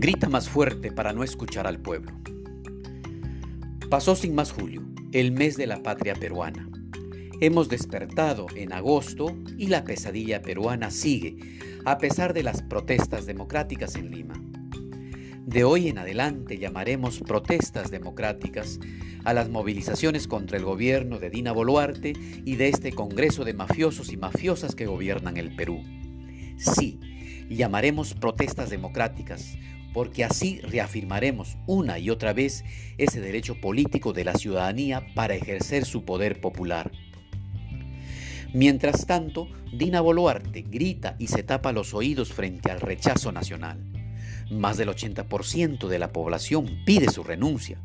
Grita más fuerte para no escuchar al pueblo. Pasó sin más julio, el mes de la patria peruana. Hemos despertado en agosto y la pesadilla peruana sigue, a pesar de las protestas democráticas en Lima. De hoy en adelante llamaremos protestas democráticas a las movilizaciones contra el gobierno de Dina Boluarte y de este Congreso de mafiosos y mafiosas que gobiernan el Perú. Sí, llamaremos protestas democráticas porque así reafirmaremos una y otra vez ese derecho político de la ciudadanía para ejercer su poder popular. Mientras tanto, Dina Boluarte grita y se tapa los oídos frente al rechazo nacional. Más del 80% de la población pide su renuncia.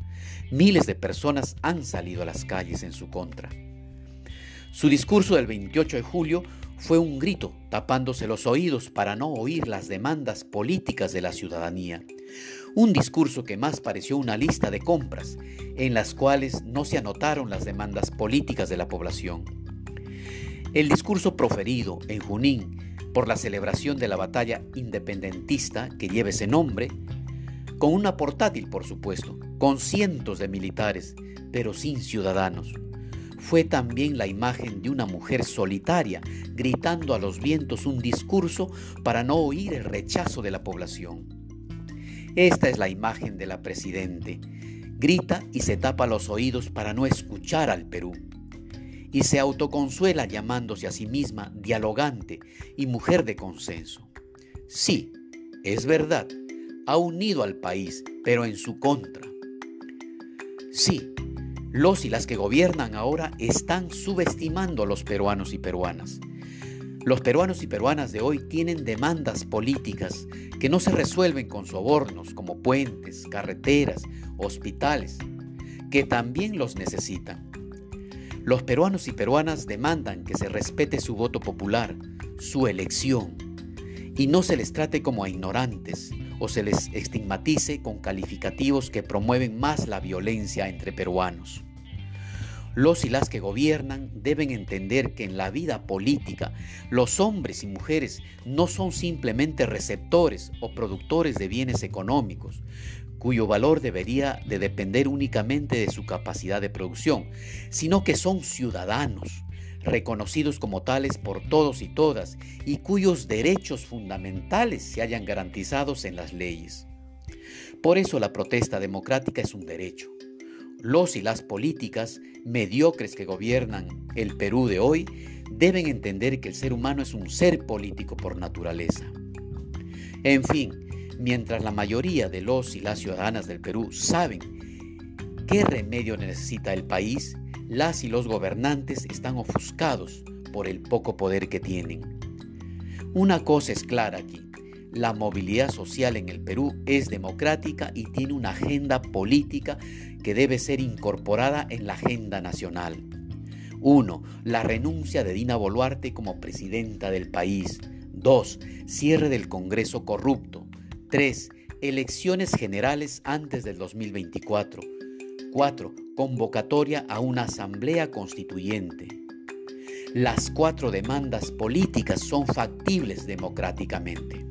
Miles de personas han salido a las calles en su contra. Su discurso del 28 de julio fue un grito tapándose los oídos para no oír las demandas políticas de la ciudadanía. Un discurso que más pareció una lista de compras, en las cuales no se anotaron las demandas políticas de la población. El discurso proferido en Junín por la celebración de la batalla independentista que lleva ese nombre, con una portátil por supuesto, con cientos de militares, pero sin ciudadanos fue también la imagen de una mujer solitaria gritando a los vientos un discurso para no oír el rechazo de la población. Esta es la imagen de la Presidente. Grita y se tapa los oídos para no escuchar al Perú. Y se autoconsuela llamándose a sí misma dialogante y mujer de consenso. Sí, es verdad, ha unido al país, pero en su contra. Sí, los y las que gobiernan ahora están subestimando a los peruanos y peruanas. Los peruanos y peruanas de hoy tienen demandas políticas que no se resuelven con sobornos como puentes, carreteras, hospitales, que también los necesitan. Los peruanos y peruanas demandan que se respete su voto popular, su elección, y no se les trate como a ignorantes o se les estigmatice con calificativos que promueven más la violencia entre peruanos. Los y las que gobiernan deben entender que en la vida política los hombres y mujeres no son simplemente receptores o productores de bienes económicos, cuyo valor debería de depender únicamente de su capacidad de producción, sino que son ciudadanos, reconocidos como tales por todos y todas, y cuyos derechos fundamentales se hayan garantizados en las leyes. Por eso la protesta democrática es un derecho los y las políticas mediocres que gobiernan el Perú de hoy deben entender que el ser humano es un ser político por naturaleza. En fin, mientras la mayoría de los y las ciudadanas del Perú saben qué remedio necesita el país, las y los gobernantes están ofuscados por el poco poder que tienen. Una cosa es clara aquí, la movilidad social en el Perú es democrática y tiene una agenda política que debe ser incorporada en la agenda nacional. 1. La renuncia de Dina Boluarte como presidenta del país. 2. Cierre del Congreso corrupto. 3. Elecciones generales antes del 2024. 4. Convocatoria a una asamblea constituyente. Las cuatro demandas políticas son factibles democráticamente.